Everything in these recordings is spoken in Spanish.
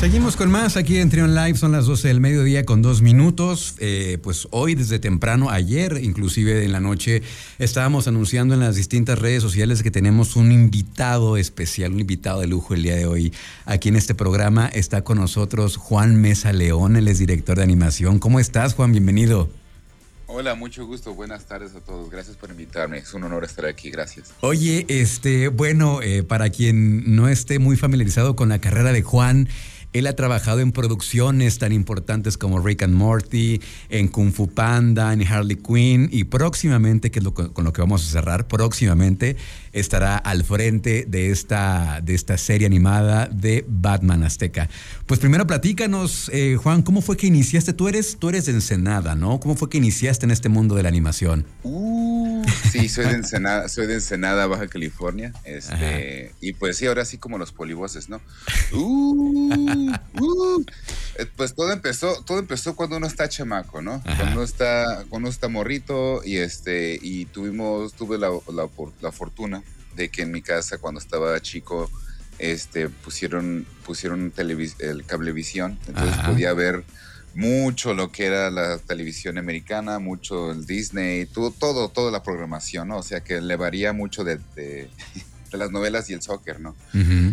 Seguimos con más aquí en Trion Live, son las 12 del mediodía con dos minutos. Eh, pues hoy desde temprano, ayer inclusive en la noche, estábamos anunciando en las distintas redes sociales que tenemos un invitado especial, un invitado de lujo el día de hoy. Aquí en este programa está con nosotros Juan Mesa León, él es director de animación. ¿Cómo estás Juan? Bienvenido. Hola, mucho gusto. Buenas tardes a todos. Gracias por invitarme. Es un honor estar aquí. Gracias. Oye, este, bueno, eh, para quien no esté muy familiarizado con la carrera de Juan, él ha trabajado en producciones tan importantes como Rick and Morty, en Kung Fu Panda, en Harley Quinn y próximamente, que es lo, con lo que vamos a cerrar, próximamente estará al frente de esta, de esta serie animada de Batman Azteca. Pues primero platícanos, eh, Juan, ¿cómo fue que iniciaste? Tú eres, tú eres de Ensenada, ¿no? ¿Cómo fue que iniciaste en este mundo de la animación? Uh, sí, soy de Ensenada, soy de Ensenada, Baja California. Este, y pues sí, ahora sí como los polivoces, ¿no? Uh, Uh, eh, pues todo empezó, todo empezó cuando uno está chamaco, ¿no? Cuando uno está, cuando está morrito y este, y tuvimos, tuve la, la, fortuna de que en mi casa cuando estaba chico, este, pusieron, pusieron el cablevisión, entonces podía ver mucho lo que era la televisión americana, mucho el Disney, todo, todo, toda la programación, ¿no? O sea que le varía mucho de, de, las novelas y el soccer, ¿no?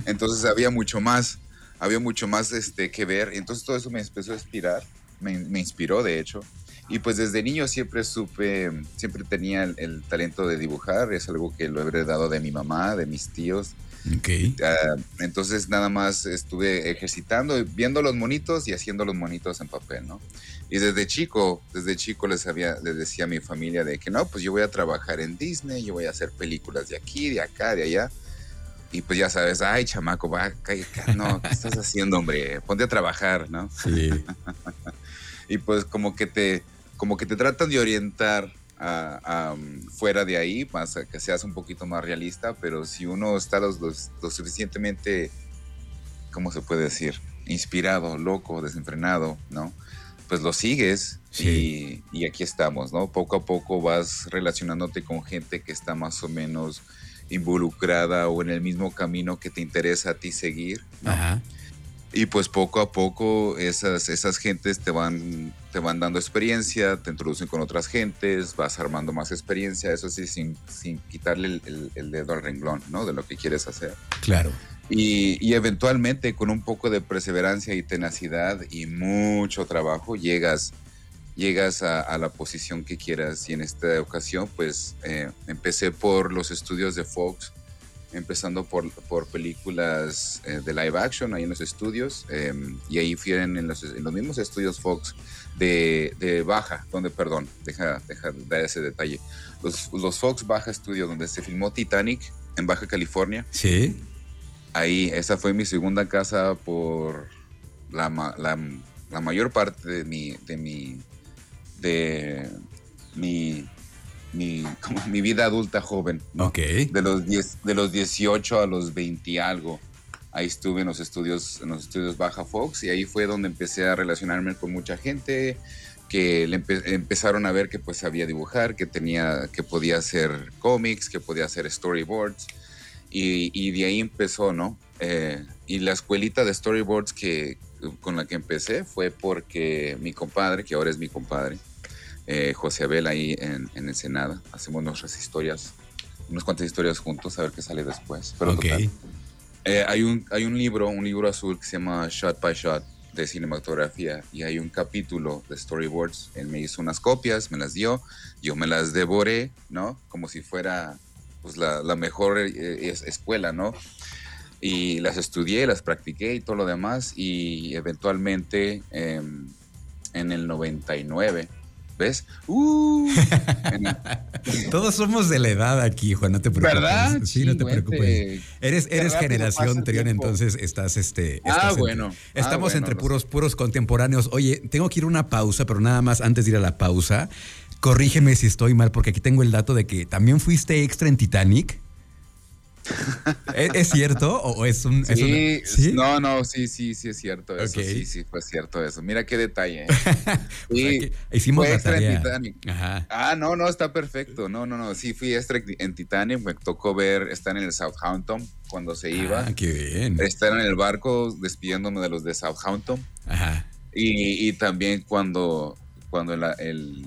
Entonces había mucho más había mucho más este, que ver. Entonces todo eso me empezó a inspirar, me, inspiró de hecho. Y pues desde niño siempre supe, siempre tenía el, talento de dibujar, es algo que lo he heredado de mi mamá, de mis tíos. Okay. Ah, entonces nada más estuve ejercitando, viendo los monitos y haciendo los monitos en papel, ¿no? Y desde chico, desde chico les, había, les decía a mi familia de que no, pues yo voy a trabajar en Disney, yo voy a hacer películas de aquí, de acá, de allá. Y pues ya sabes, ay, chamaco, va, no, ¿qué estás haciendo, hombre? Ponte a trabajar, ¿no? Sí. y pues como que te, como que te tratan de orientar a, um, fuera de ahí, para que seas un poquito más realista, pero si uno está lo, suficientemente, ¿cómo se puede decir? Inspirado, loco, desenfrenado, ¿no? Pues lo sigues y, y aquí estamos, ¿no? Poco a poco vas relacionándote con gente que está más o menos involucrada o en el mismo camino que te interesa a ti seguir. Y pues poco a poco esas, esas gentes te van, te van dando experiencia, te introducen con otras gentes, vas armando más experiencia, eso sí, sin, sin quitarle el, dedo al renglón, ¿no? De lo que quieres hacer. Claro. Y, y, eventualmente con un poco de perseverancia y tenacidad y mucho trabajo llegas llegas a, la posición que quieras. Y en esta ocasión, pues eh, empecé por los estudios de Fox, empezando por, por películas eh, de live action ahí en los estudios. Em, y ahí fui en, los, mismos estudios Fox de, Baja, donde, perdón, deja, deja dar ese detalle. Los, los Fox Baja Studios, donde se filmó Titanic en Baja California. Sí. Ahí, esa fue mi segunda casa por la, la, la mayor parte de mi, de mi de mi, mi, mi vida adulta joven. De los, 10, de los 18 a los 20 algo. Ahí estuve en los estudios, en los estudios Baja Fox y ahí fue donde empecé a relacionarme con mucha gente que empezaron a ver que pues sabía dibujar, que tenía, que podía hacer cómics, que podía hacer storyboards y, y de ahí empezó, ¿no? Eh, y la escuelita de storyboards que, con la que empecé fue porque mi compadre, que ahora es mi compadre, eh, José Abel ahí en, en Ensenada. Hacemos nuestras historias, unas cuantas historias juntos, a ver qué sale después. Pero eh, hay, un, hay un libro, un libro azul que se llama Shot by Shot de cinematografía y hay un capítulo de storyboards. Él me hizo unas copias, me las dio, yo me las devoré, ¿no? Como si fuera pues, la, la mejor eh, escuela, ¿no? Y las estudié, las practiqué y todo lo demás y eventualmente em, en el 99 ¿Ves? Uh, Todos somos de la edad aquí, Juan, no te preocupes. ¿Verdad? Sí, no te preocupes. Eres, eres generación Trión, entonces estás este. ah, bueno. estamos ah, entre puros, puros contemporáneos. Oye, tengo que ir a una pausa, pero nada más antes de ir a la pausa, corrígeme si estoy mal, porque aquí tengo el dato de que también fuiste extra en Titanic. ¿Es, cierto o es un... Sí, ¿sí? no, no, sí, sí, sí es cierto eso, sí, sí, fue cierto eso. Mira qué detalle. sí, hicimos la tarea. en Titanic. Ah, no, no, está perfecto. No, no, no, sí, fui extra en Titanic, me tocó ver, estar en el Southampton cuando se iba. Ah, qué bien. Estar en el barco despidiéndome de los de Southampton. Ajá. Y, y también cuando, cuando el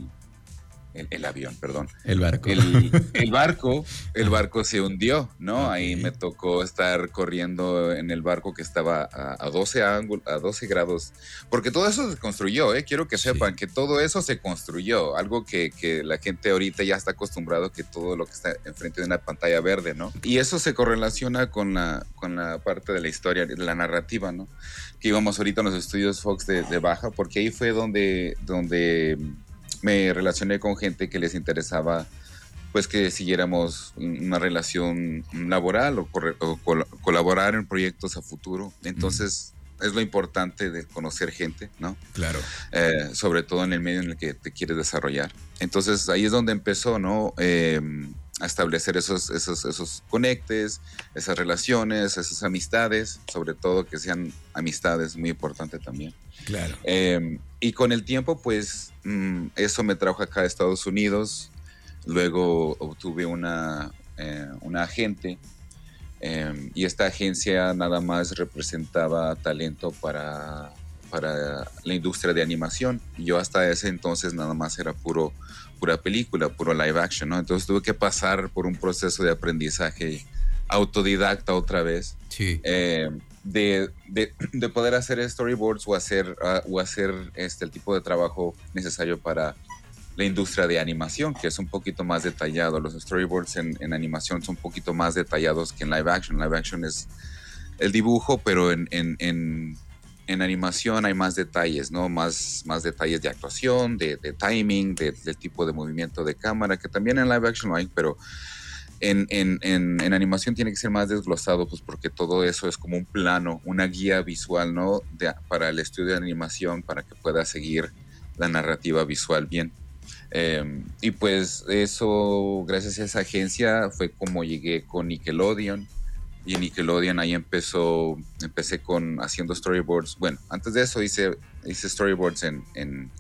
el, avión, perdón. El barco. El, barco, el barco se hundió, ¿no? Ahí me tocó estar corriendo en el barco que estaba a, 12 ángulos, a 12 grados, porque todo eso se construyó, ¿eh? Quiero que sepan que todo eso se construyó, algo que, que, la gente ahorita ya está acostumbrado que todo lo que está enfrente de una pantalla verde, ¿no? Y eso se correlaciona con la, con la parte de la historia, de la narrativa, ¿no? Que íbamos ahorita a los estudios Fox de, de Baja, porque ahí fue donde, donde me relacioné con gente que les interesaba pues que siguiéramos una relación laboral o, colaborar en proyectos a futuro. Entonces, es lo importante de conocer gente, ¿no? Claro. Eh, sobre todo en el medio en el que te quieres desarrollar. Entonces, ahí es donde empezó, ¿no? Em, a establecer esos, esos, esos conectes, esas relaciones, esas amistades, sobre todo que sean amistades, muy importante también. Claro. Em, y con el tiempo, pues mm, eso me trajo acá a Estados Unidos. Luego obtuve una, eh, una agente em, y esta agencia nada más representaba talento para, para la industria de animación. Yo hasta ese entonces nada más era puro, pura película, puro live action, ¿no? Entonces tuve que pasar por un proceso de aprendizaje autodidacta otra vez. Sí. Em, de, de, poder hacer storyboards o hacer, ah, o hacer este, el tipo de trabajo necesario para la industria de animación, que es un poquito más detallado. Los storyboards en, en, animación son un poquito más detallados que en live action. Live action es el dibujo, pero en, en, en animación hay más detalles, ¿no? Más, más detalles de actuación, de, timing, de, tipo de movimiento de cámara, que también en live action hay, pero en, en, en, animación tiene que ser más desglosado, pues porque todo eso es como un plano, una guía visual, ¿no? para el estudio de animación, para que pueda seguir la narrativa visual bien. Em, y pues eso, gracias a esa agencia, fue como llegué con Nickelodeon. Y en Nickelodeon ahí empezó, empecé con haciendo storyboards. Bueno, antes de eso hice, hice storyboards en, en,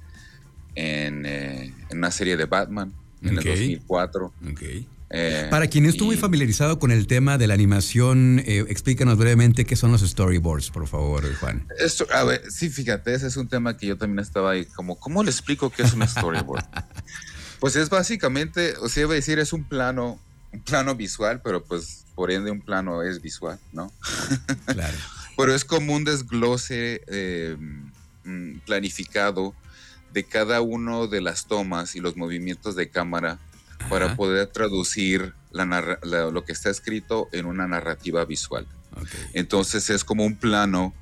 en, eh, una serie de Batman en el 2004. Okay. Eh, Para quien no estuvo muy familiarizado con el tema de la animación, eh, explícanos brevemente qué son los storyboards, por favor, Juan. Esto, a ver, sí, fíjate, ese es un tema que yo también estaba ahí, como, ¿cómo le explico qué es un storyboard? pues es básicamente, o sea, iba a decir, es un plano, un plano visual, pero pues por ende un plano es visual, ¿no? claro. pero es como un desglose eh, mm, planificado de cada uno de las tomas y los movimientos de cámara para poder traducir lo que está escrito en una narrativa visual. Entonces es como un plano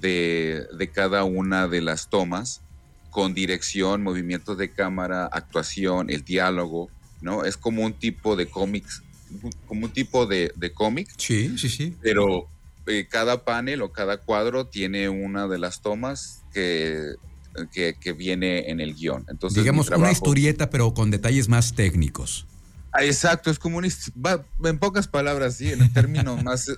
de, cada una de las tomas con dirección, movimientos de cámara, actuación, el diálogo, ¿no? Es como un tipo de cómics, como un tipo de, cómic. Sí, sí, sí. Pero eh, cada panel o cada cuadro tiene una de las tomas que que, viene en el guion. Entonces, Digamos una historieta, pero con detalles más técnicos. Ah, exacto, es como una, en pocas palabras, sí, en términos más,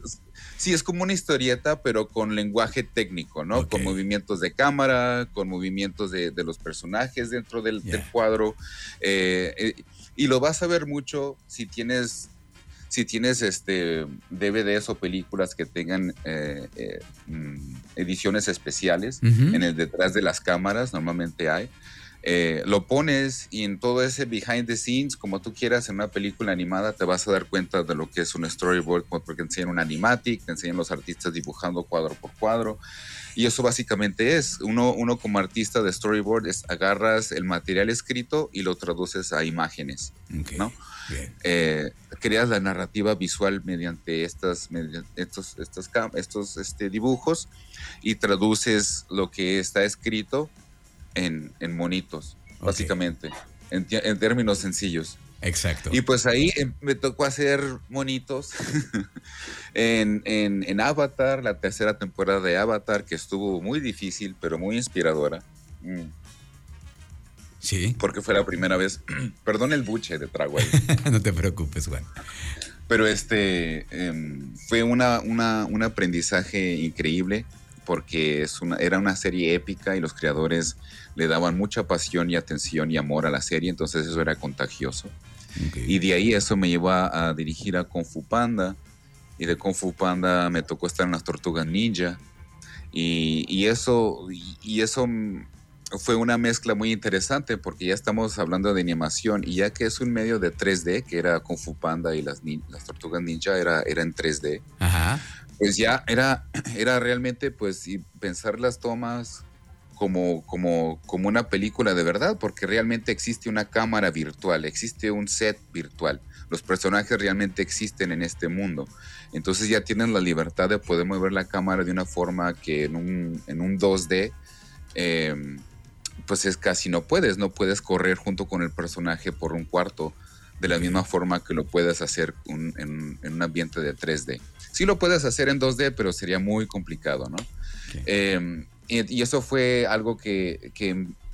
sí, es como una historieta, pero con lenguaje técnico, ¿no? Con movimientos de cámara, con movimientos de, los personajes dentro del, cuadro. Eh, eh, y lo vas a ver mucho si tienes si tienes este DVDs o películas que tengan eh, eh, mm, ediciones especiales en el detrás de las cámaras, normalmente hay. Eh, lo pones y en todo ese behind the scenes, como tú quieras, en una película animada, te vas a dar cuenta de lo que es un storyboard, porque te enseñan un animatic, te enseñan los artistas dibujando cuadro por cuadro. Y eso básicamente es, uno, uno como artista de storyboard, es agarras el material escrito y lo traduces a imágenes, ¿no? Eh, creas la narrativa visual mediante, estas, estos, estos, estos este, dibujos y traduces lo que está escrito en, monitos, básicamente, en, términos sencillos. Exacto. Y pues ahí em, me tocó hacer monitos en, en, Avatar, la tercera temporada de Avatar, que estuvo muy difícil, pero muy inspiradora. Sí. Porque fue la primera vez. Perdón el buche de trago no te preocupes, Juan. Pero este em, fue una, un aprendizaje increíble porque es una, era una serie épica y los creadores le daban mucha pasión y atención y amor a la serie, entonces eso era contagioso. Y de ahí eso me llevó a, dirigir a Kung Fu Panda y de Kung Fu Panda me tocó estar en las Tortugas Ninja y, eso, y eso fue una mezcla muy interesante porque ya estamos hablando de animación y ya que es un medio de 3D, que era Kung Fu Panda y las, las Tortugas Ninja era, era en 3D, pues ya era, era realmente pues pensar las tomas como, como, como una película de verdad, porque realmente existe una cámara virtual, existe un set virtual. Los personajes realmente existen en este mundo. Entonces ya tienen la libertad de poder mover la cámara de una forma que en un, en un 2D pues es casi no puedes, no puedes correr junto con el personaje por un cuarto de la misma forma que lo puedes hacer en, un ambiente de 3D. Sí lo puedes hacer en 2D, pero sería muy complicado, ¿no? Em, y, eso fue algo que,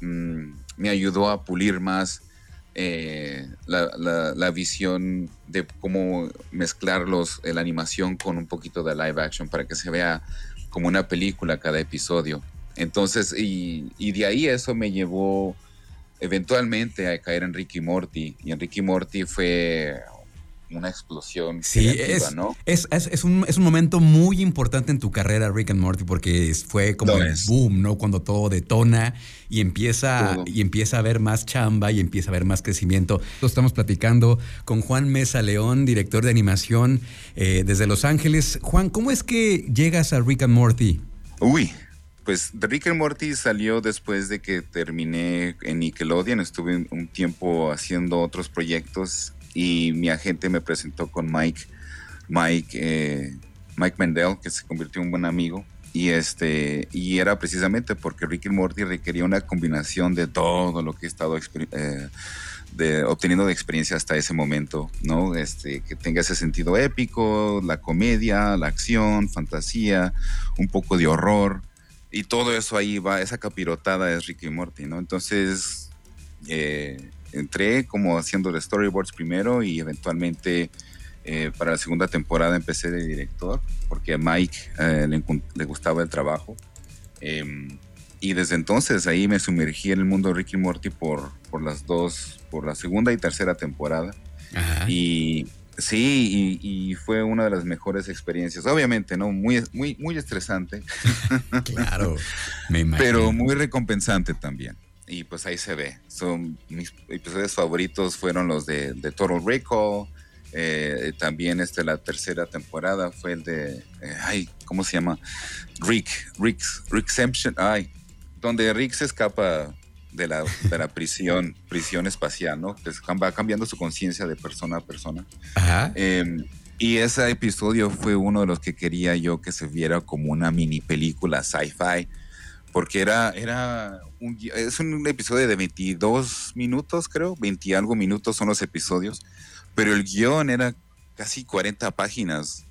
mm, me ayudó a pulir más eh, la, visión de cómo mezclar los, la animación con un poquito de live action para que se vea como una película cada episodio. Entonces, y, de ahí eso me llevó eventualmente a caer en Ricky Morty. Y en Ricky Morty fue una explosión. Sí, es, ¿no? es, es, un, es, un, momento muy importante en tu carrera, Rick and Morty, porque fue como el boom, ¿no? Cuando todo detona y empieza, y empieza a haber más chamba y empieza a haber más crecimiento. Estamos platicando con Juan Mesa León, director de animación eh, desde Los Ángeles. Juan, ¿cómo es que llegas a Rick and Morty? Uy, pues Rick and Morty salió después de que terminé en Nickelodeon. Estuve un tiempo haciendo otros proyectos y mi agente me presentó con Mike, Mike, eh, Mike Mendel, que se convirtió en un buen amigo. Y, este, y era precisamente porque Rick and Morty requería una combinación de todo lo que he estado eh, de, obteniendo de experiencia hasta ese momento, ¿no? Este, que tenga ese sentido épico, la comedia, la acción, fantasía, un poco de horror y todo eso ahí va, esa capirotada es Ricky Morty, ¿no? Entonces eh, entré como haciendo de storyboards primero y eventualmente eh, para la segunda temporada empecé de director porque a Mike eh, le, gustaba el trabajo. Em, y desde entonces ahí me sumergí en el mundo de Ricky Morty por, por las dos, por la segunda y tercera temporada. Y Sí, y, fue una de las mejores experiencias. Obviamente, ¿no? Muy, muy, muy estresante. claro, me imagino. Pero muy recompensante también. Y pues ahí se ve. Son mis episodios favoritos fueron los de, de Total Recall. Eh, también este, la tercera temporada fue el de, eh, ay, ¿cómo se llama? Rick, Rick's, Rick's ay, donde Rick se escapa de la, de la prisión, prisión espacial, ¿no? Que va cambiando su conciencia de persona a persona. Ajá. Em, y ese episodio fue uno de los que quería yo que se viera como una mini película sci-fi, porque era, era un, es un episodio de 22 minutos, creo, 20 y algo minutos son los episodios, pero el guion era casi 40 páginas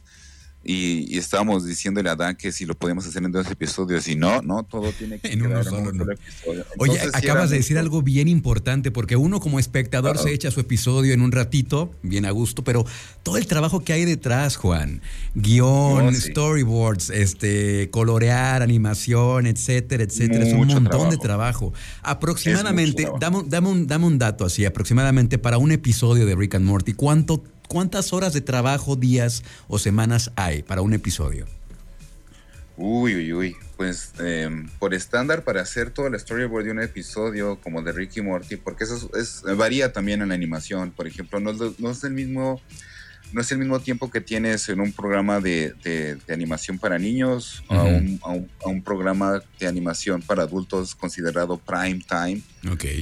y, estábamos diciéndole a Dan que si lo podemos hacer en dos episodios y no, no, todo tiene que en uno solo, en un episodio. Oye, acabas de decir algo bien importante porque uno como espectador se echa su episodio en un ratito, bien a gusto, pero todo el trabajo que hay detrás, Juan, guion, storyboards, este, colorear, animación, etcétera, etcétera, es un montón de trabajo. Aproximadamente, dame, dame, un, dame un dato así, aproximadamente para un episodio de Rick and Morty, ¿cuánto ¿cuántas horas de trabajo, días o semanas hay para un episodio? Uy, uy, uy. Pues em, por estándar, para hacer todo el storyboard de un episodio como de Ricky Morty, porque eso es, varía también en la animación. Por ejemplo, no, no es el mismo no es el mismo tiempo que tienes en un programa de, animación para niños a, un, programa de animación para adultos considerado prime time,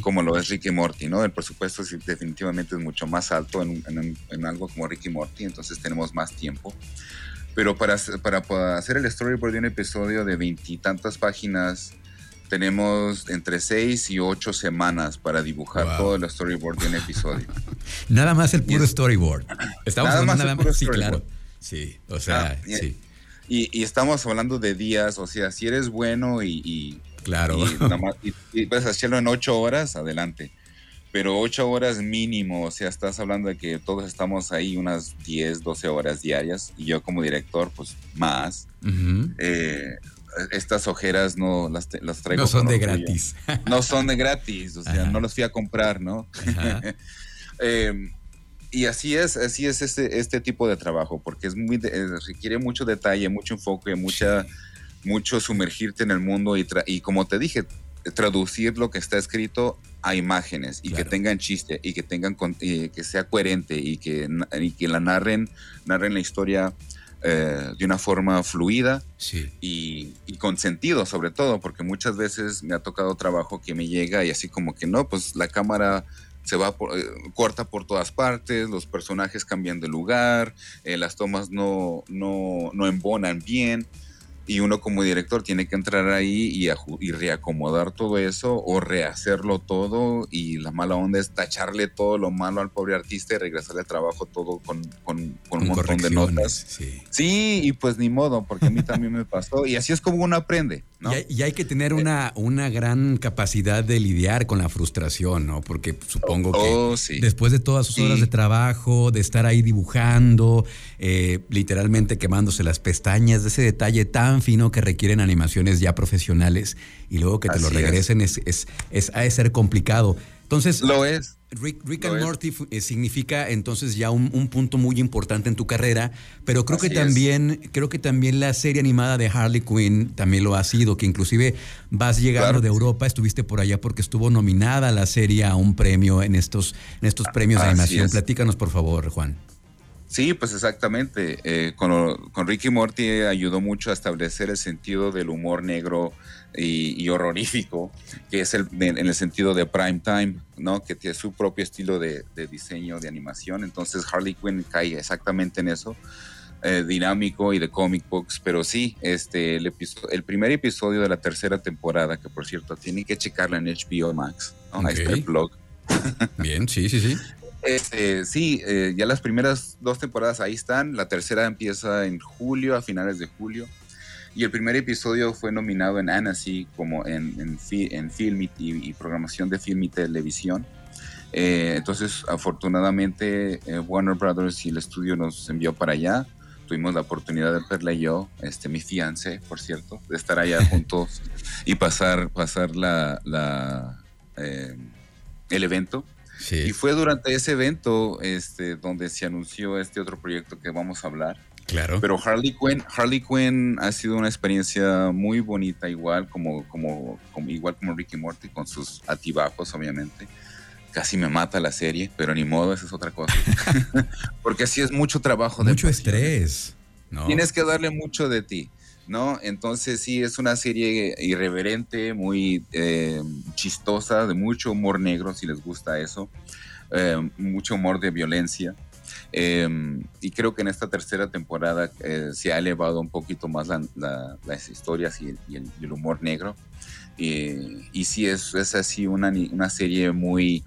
como lo es Ricky Morty, ¿no? El presupuesto definitivamente es mucho más alto en, algo como Ricky Morty, entonces tenemos más tiempo. Pero para, para hacer el storyboard de un episodio de veintitantas páginas, tenemos entre seis y ocho semanas para dibujar todo el storyboard de un episodio. nada más el puro storyboard. Estamos nada más, el sí, claro. Sí, o sea, ah, sí. Y, estamos hablando de días, o sea, si eres bueno y, claro. y, puedes hacerlo en ocho horas, adelante. pero ocho horas mínimo, o sea, estás hablando de que todos estamos ahí unas 10, 12 horas diarias y yo como director, pues más. Eh, estas ojeras no las, las traigo. No son de gratis. No son de gratis, o sea, no los fui a comprar, ¿no? Em, y así es, así es este, este tipo de trabajo, porque es muy, eh, requiere mucho detalle, mucho enfoque, mucha, mucho sumergirte en el mundo y, y como te dije, traducir lo que está escrito a imágenes y que tengan chiste y que tengan que sea coherente y que, y que la narren, narren la historia eh, de una forma fluida y, y, con sentido sobre todo, porque muchas veces me ha tocado trabajo que me llega y así como que no, pues la cámara se va por, eh, corta por todas partes, los personajes cambian de lugar, eh, las tomas no, no, no embonan bien y uno como director tiene que entrar ahí y, y, reacomodar todo eso o rehacerlo todo y la mala onda es tacharle todo lo malo al pobre artista y regresarle al trabajo todo con, con, un montón de notas. Sí. sí. y pues ni modo, porque a mí también me pasó y así es como uno aprende. Y, hay, que tener una, una gran capacidad de lidiar con la frustración, ¿no? Porque supongo que oh, después de todas sus horas de trabajo, de estar ahí dibujando, eh, literalmente quemándose las pestañas, de ese detalle tan fino que requieren animaciones ya profesionales y luego que te lo regresen es, es, es, ha de ser complicado. Entonces, lo es. Rick, and Morty eh, significa entonces ya un, punto muy importante en tu carrera, pero creo que también creo que también la serie animada de Harley Quinn también lo ha sido, que inclusive vas llegando de Europa, estuviste por allá porque estuvo nominada la serie a un premio en estos en estos premios de animación. Platícanos por favor, Juan. Sí, pues exactamente. Eh, con, con Ricky Morty ayudó mucho a establecer el sentido del humor negro y, horrorífico, que es el, en el sentido de prime time, ¿no? Que tiene su propio estilo de, diseño, de animación. Entonces Harley Quinn cae exactamente en eso. Eh, dinámico y de comic books, pero sí, este, el, el primer episodio de la tercera temporada, que por cierto tienen que checarla en HBO Max, ahí está el blog. Bien, sí, sí, sí. Este, sí, eh, ya las primeras dos temporadas ahí están. La tercera empieza en julio, a finales de julio. Y el primer episodio fue nominado en Annecy como en, en, en film y, programación de film y televisión. Eh, entonces, afortunadamente, eh, Warner Brothers y el estudio nos envió para allá. Tuvimos la oportunidad de verla yo, este, mi fiance, por cierto, de estar allá juntos y pasar, pasar la, la el evento. Y fue durante ese evento este, donde se anunció este otro proyecto que vamos a hablar. Claro. Pero Harley Quinn, Harley Quinn ha sido una experiencia muy bonita, igual como, como, como, igual como Ricky Morty, con sus altibajos, obviamente. Casi me mata la serie, pero ni modo, esa es otra cosa. Porque así es mucho trabajo. Mucho estrés. ¿no? Tienes que darle mucho de ti. ¿no? Entonces sí, es una serie irreverente, muy eh, chistosa, de mucho humor negro, si les gusta eso, eh, mucho humor de violencia. Em, y creo que en esta tercera temporada eh, se ha elevado un poquito más las historias y, el, humor negro. y sí, es, es así una, una serie muy,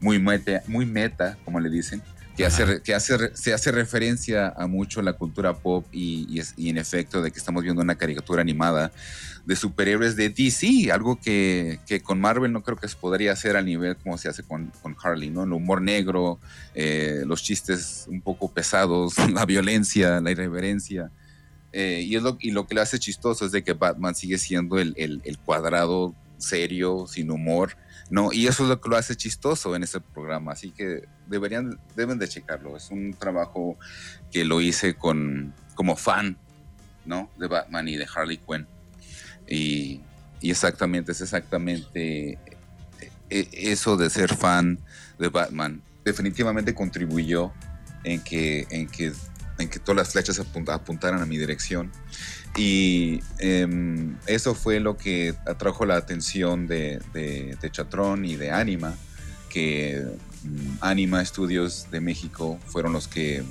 muy, meta, muy meta, como le dicen, que, hace, que hace, se hace referencia a mucho la cultura pop y, y, en efecto de que estamos viendo una caricatura animada de superhéroes de DC, algo que, que, con Marvel no creo que se podría hacer a nivel como se hace con, con Harley, ¿no? El humor negro, eh, los chistes un poco pesados, la violencia, la irreverencia. Eh, y, es lo, y lo que le hace chistoso es de que Batman sigue siendo el, el, el cuadrado serio, sin humor, ¿no? Y eso es lo que lo hace chistoso en este programa, así que deberían, deben de checarlo. Es un trabajo que lo hice con, como fan, ¿no? De Batman y de Harley Quinn. Y, exactamente, es exactamente e, e, eso de ser fan de Batman. Definitivamente contribuyó en que, en que, en que todas las flechas apuntaran a mi dirección. Y em, eso fue lo que atrajo la atención de, de, Chatrón y de Anima, que mm, Anima Studios de México fueron los que,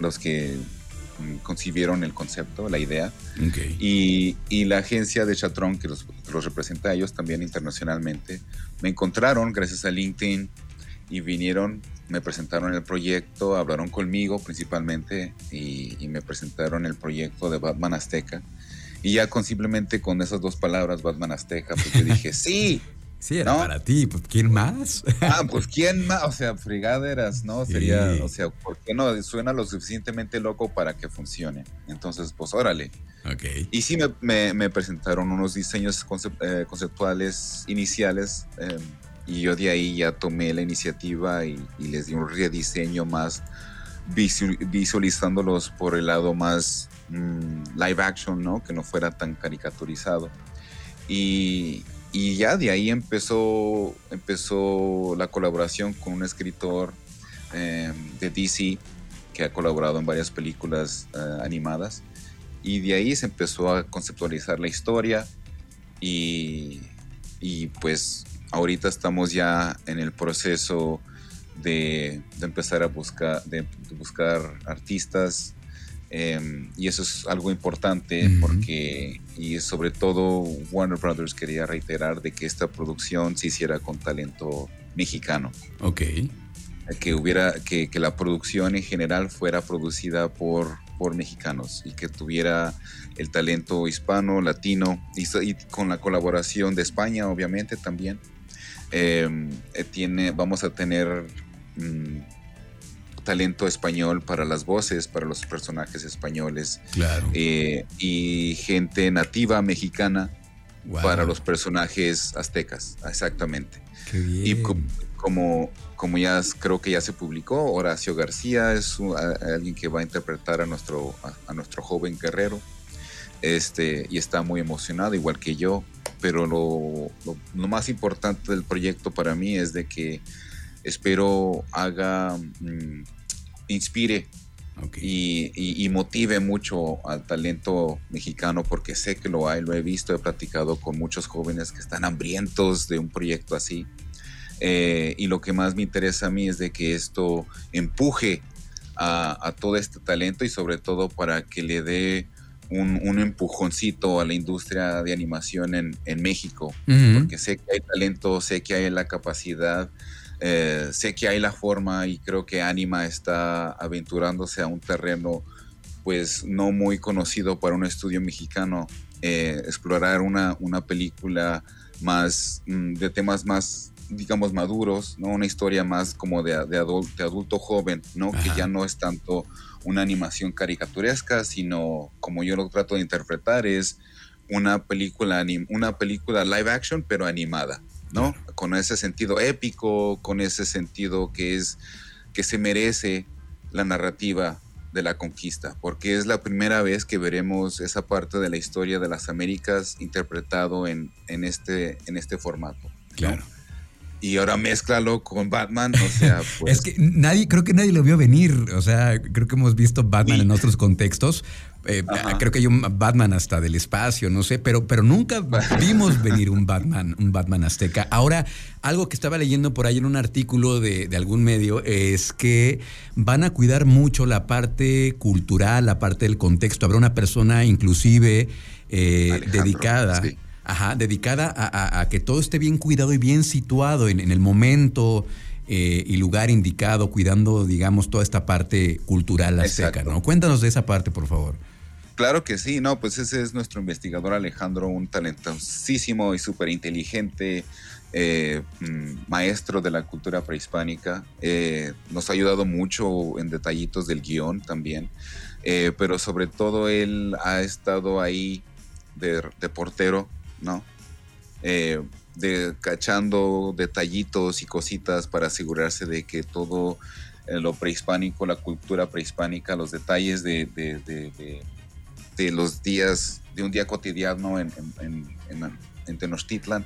los que mm, concibieron el concepto, la idea. Y, y, la agencia de Chatrón, que los, los, representa a ellos también internacionalmente, me encontraron gracias a LinkedIn y vinieron me presentaron el proyecto, hablaron conmigo principalmente y, me presentaron el proyecto de Batman Azteca. Y ya con simplemente con esas dos palabras, Batman Azteca, pues yo dije, sí, Sí, era para ti, pues ¿quién más? Ah, pues ¿quién más? O sea, frigaderas, ¿no? Sería, o sea, ¿por qué no? Suena lo suficientemente loco para que funcione. Entonces, pues órale. Ok. Y sí me, presentaron unos diseños eh, conceptuales iniciales em, y yo de ahí ya tomé la iniciativa y, les di un rediseño más visualizándolos por el lado más mm, live action, ¿no? Que no fuera tan caricaturizado. Y, y ya de ahí empezó, empezó la colaboración con un escritor em, de DC que ha colaborado en varias películas eh, animadas. Y de ahí se empezó a conceptualizar la historia y, y pues ahorita estamos ya en el proceso de, de empezar a buscar, de buscar artistas Em, y eso es algo importante porque, y sobre todo Warner Brothers quería reiterar de que esta producción se hiciera con talento mexicano. Ok. Que hubiera, que, que la producción en general fuera producida por, por mexicanos y que tuviera el talento hispano, latino y, con la colaboración de España, obviamente también. Em, eh, tiene, vamos a tener mm, talento español para las voces, para los personajes españoles. Claro. Eh, y gente nativa mexicana para los personajes aztecas, exactamente. Qué bien. Y como, como ya creo que ya se publicó, Horacio García es alguien que va a interpretar a nuestro, a, nuestro joven guerrero. Este, y está muy emocionado, igual que yo. Pero lo, lo, más importante del proyecto para mí es de que espero haga mm, inspire y, motive mucho al talento mexicano porque sé que lo hay, lo he visto, he platicado con muchos jóvenes que están hambrientos de un proyecto así. Eh, y lo que más me interesa a mí es de que esto empuje a, todo este talento y sobre todo para que le dé un, empujoncito a la industria de animación en, México, porque sé que hay talento, sé que hay la capacidad eh, sé que hay la forma y creo que Anima está aventurándose a un terreno pues no muy conocido para un estudio mexicano, eh, explorar una, una película más mm, de temas más digamos maduros, ¿no? Una historia más como de, de, adulto, joven, ¿no? Que ya no es tanto una animación caricaturesca, sino como yo lo trato de interpretar, es una película, una película live action, pero animada, ¿no? Con ese sentido épico, con ese sentido que es que se merece la narrativa de la conquista, porque es la primera vez que veremos esa parte de la historia de las Américas interpretado en, en este, en este formato. Claro y ahora mézclalo con Batman, o sea, pues... Es que nadie, creo que nadie lo vio venir, o sea, creo que hemos visto Batman en otros contextos, eh, creo que hay un Batman hasta del espacio, no sé, pero, pero nunca vimos venir un Batman, un Batman azteca. Ahora, algo que estaba leyendo por ahí en un artículo de, algún medio es que van a cuidar mucho la parte cultural, la parte del contexto. Habrá una persona inclusive eh, dedicada. Ajá, dedicada a, que todo esté bien cuidado y bien situado en, el momento eh, y lugar indicado, cuidando, digamos, toda esta parte cultural azteca, ¿no? Cuéntanos de esa parte, por favor. Claro que sí, no, pues ese es nuestro investigador Alejandro, un talentosísimo y súper inteligente eh, mm, maestro de la cultura prehispánica. Eh, nos ha ayudado mucho en detallitos del guion también, pero sobre todo él ha estado ahí de, de portero ¿no? Eh, cachando detallitos y cositas para asegurarse de que todo eh, lo prehispánico, la cultura prehispánica, los detalles de, de, los días, de un día cotidiano en, en Tenochtitlan,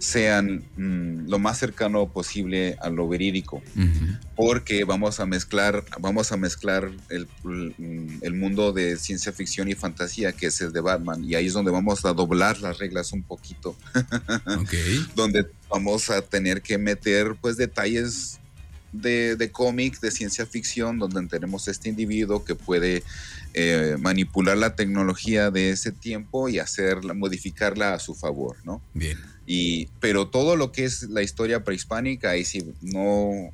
sean mm, lo más cercano posible a lo verídico, porque vamos a mezclar, vamos a mezclar el, mm, el, mundo de ciencia ficción y fantasía, que es el de Batman, y ahí es donde vamos a doblar las reglas un poquito, donde vamos a tener que meter pues detalles de, de cómic, de ciencia ficción, donde tenemos este individuo que puede eh, manipular la tecnología de ese tiempo y hacerla, modificarla a su favor, ¿no? Bien. Y, pero todo lo que es la historia prehispánica, ahí sí no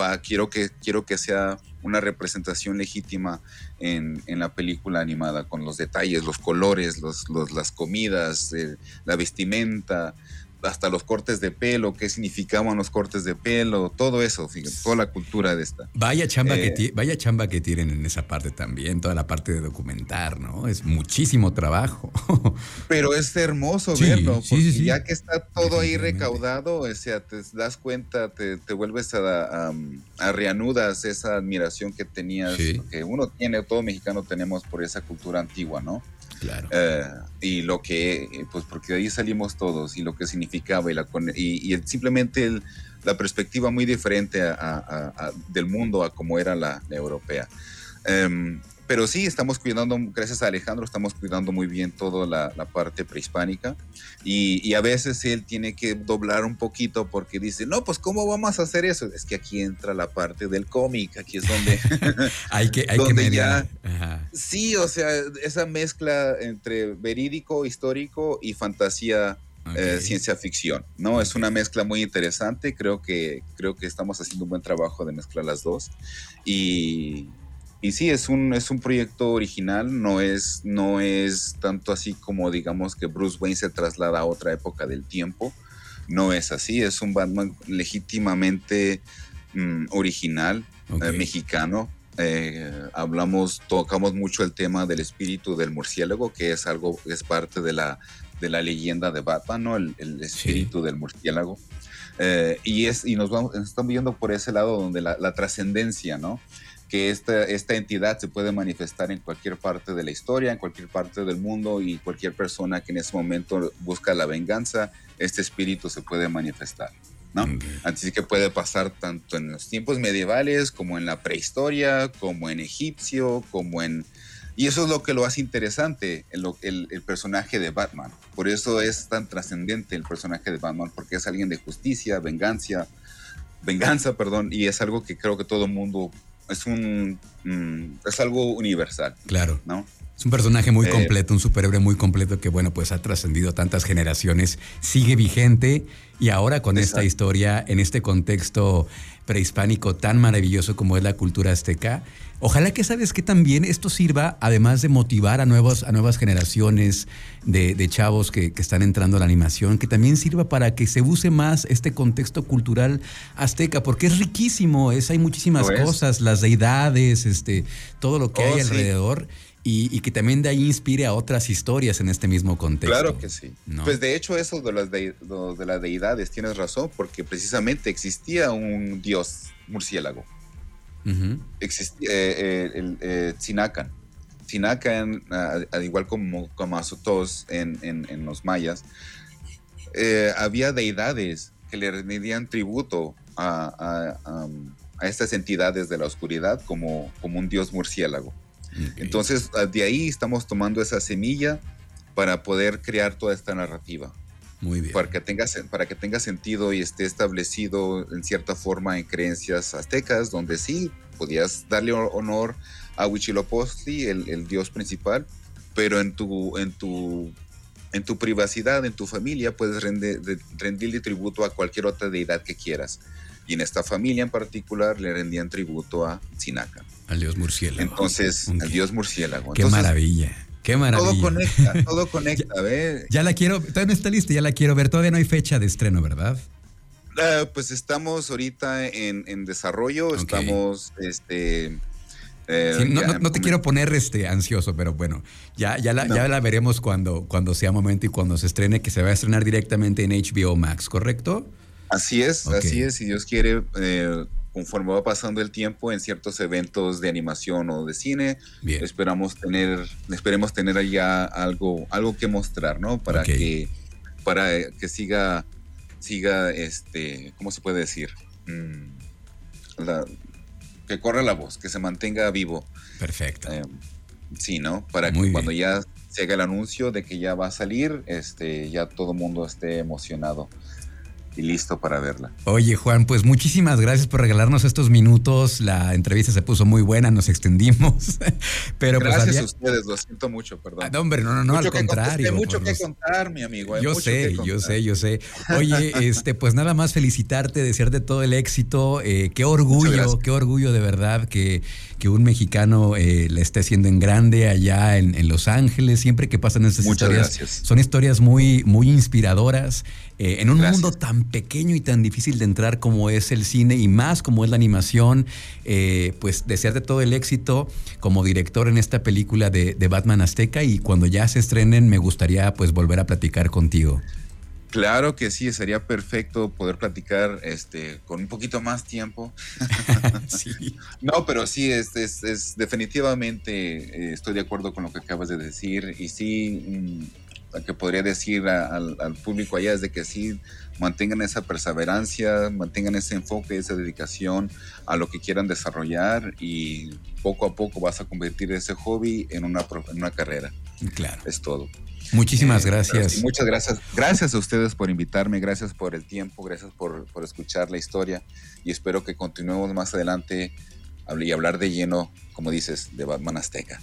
va, quiero que, quiero que sea una representación legítima en, en la película animada, con los detalles, los colores, los, las comidas, eh, la vestimenta, hasta los cortes de pelo, qué significaban los cortes de pelo, todo eso, fíjate, toda la cultura de esta. Vaya chamba, que, eh, vaya chamba que tienen en esa parte también, toda la parte de documentar, ¿no? Es muchísimo trabajo. Pero es hermoso verlo, porque ya que está todo ahí recaudado, o sea, te das cuenta, te, vuelves a, a, reanudas esa admiración que tenías, que uno tiene, todo mexicano tenemos por esa cultura antigua, ¿no? Claro. Eh, y lo que, pues porque de ahí salimos todos y lo que significaba y, la, y, simplemente la perspectiva muy diferente del mundo a como era la, europea. Em, pero sí, estamos cuidando, gracias a Alejandro, estamos cuidando muy bien toda la, parte prehispánica y, a veces él tiene que doblar un poquito porque dice, no, pues ¿cómo vamos a hacer eso? Es que aquí entra la parte del cómic, aquí es donde... hay que, hay que ya, Sí, o sea, esa mezcla entre verídico, histórico y fantasía. Eh, ciencia ficción, ¿no? Es una mezcla muy interesante, creo que, creo que estamos haciendo un buen trabajo de mezclar las dos y, y sí, es un, es un proyecto original, no es, no es tanto así como digamos que Bruce Wayne se traslada a otra época del tiempo. No es así, es un Batman legítimamente mm, original, eh, mexicano. Eh, hablamos, tocamos mucho el tema del espíritu del murciélago, que es algo, es parte de la, de la leyenda de Batman, ¿no? El, espíritu del murciélago. Eh, y, es, y nos, vamos, estamos viendo por ese lado donde la, la trascendencia, ¿no? Que esta, esta entidad se puede manifestar en cualquier parte de la historia, en cualquier parte del mundo y cualquier persona que en ese momento busca la venganza, este espíritu se puede manifestar. ¿no? Así que puede pasar tanto en los tiempos medievales como en la prehistoria, como en egipcio, como en... Y eso es lo que lo hace interesante, el, el, el personaje de Batman. Por eso es tan trascendente el personaje de Batman, porque es alguien de justicia, venganza, venganza, perdón, y es algo que creo que todo mundo es un mm, es algo universal. Claro. ¿no? Es un personaje muy completo, un superhéroe muy completo que, bueno, pues ha trascendido tantas generaciones, sigue vigente y ahora con esta historia, en este contexto prehispánico tan maravilloso como es la cultura azteca, Ojalá que sabes que también esto sirva, además de motivar a, nuevos, a nuevas generaciones de, chavos que, están entrando a la animación, que también sirva para que se use más este contexto cultural azteca, porque es riquísimo, es, hay muchísimas cosas, las deidades, este, todo lo que hay oh, alrededor. Y, que también de ahí inspire a otras historias en este mismo contexto. Claro que sí. Pues de hecho eso de las, de, de las deidades tienes razón, porque precisamente existía un dios murciélago. Existía eh, eh, el eh, Tzinacan. Tzinacan, al igual como, como Azotos en, en, los mayas, había deidades que le rendían tributo a, a, estas entidades de la oscuridad como, como un dios murciélago. Entonces, de ahí estamos tomando esa semilla para poder crear toda esta narrativa. Muy bien. Para que, tenga, para que tenga sentido y esté establecido en cierta forma en creencias aztecas, donde sí podías darle honor a Huitzilopochtli, el, el dios principal, pero en tu, en, tu, en tu privacidad, en tu familia, puedes rendirle tributo a cualquier otra deidad que quieras. Y en esta familia en particular le rendían tributo a Sinaca. Al dios murciélago. Entonces, al dios murciélago. Qué maravilla. Qué maravilla. Todo conecta, todo conecta, ¿ves? Ya la quiero, todavía no está lista, ya la quiero ver. Todavía no hay fecha de estreno, ¿verdad? Ah, pues estamos ahorita en, desarrollo, estamos, este... Eh, no, te quiero poner este ansioso, pero bueno, ya, ya, la, ya la veremos cuando, cuando sea momento y cuando se estrene, que se va a estrenar directamente en HBO Max, ¿correcto? Así es, así es, si Dios quiere, eh, conforme va pasando el tiempo en ciertos eventos de animación o de cine, esperamos tener, esperemos tener allá algo, algo que mostrar, ¿no? Para que, para que siga, siga, este, ¿cómo se puede decir? Mm, que corra la voz, que se mantenga vivo. Perfecto. Eh, sí, ¿no? Para que cuando ya se haga el anuncio de que ya va a salir, este, ya todo el mundo esté emocionado. Listo para verla. Oye, Juan, pues muchísimas gracias por regalarnos estos minutos. La entrevista se puso muy buena, nos extendimos. Pero pues, gracias a ustedes, lo siento mucho, perdón. Ah, no, hombre, no, no, no, al contrario. Hay mucho que contar, mi amigo. yo sé, yo sé, yo sé. Oye, este, pues nada más felicitarte, desearte todo el éxito. Eh, qué orgullo, qué orgullo de verdad que, que un mexicano eh, le esté haciendo en grande allá en, en, Los Ángeles. Siempre que pasan estas historias, son historias muy, muy inspiradoras. Eh, en un mundo tan pequeño y tan difícil de entrar como es el cine y más como es la animación, eh, pues desearte todo el éxito como director en esta película de, Batman Azteca y cuando ya se estrenen me gustaría pues volver a platicar contigo. Claro que sí, sería perfecto poder platicar este, con un poquito más tiempo. No, pero sí, es, es, definitivamente eh, estoy de acuerdo con lo que acabas de decir y sí, mm, que podría decir al, público allá es de que sí mantengan esa perseverancia, mantengan ese enfoque, esa dedicación a lo que quieran desarrollar y poco a poco vas a convertir ese hobby en una, en una carrera. Claro. Es todo. Muchísimas eh, gracias. muchas gracias. Gracias a ustedes por invitarme, gracias por el tiempo, gracias por, por escuchar la historia y espero que continuemos más adelante y hablar de lleno, como dices, de Batman Azteca.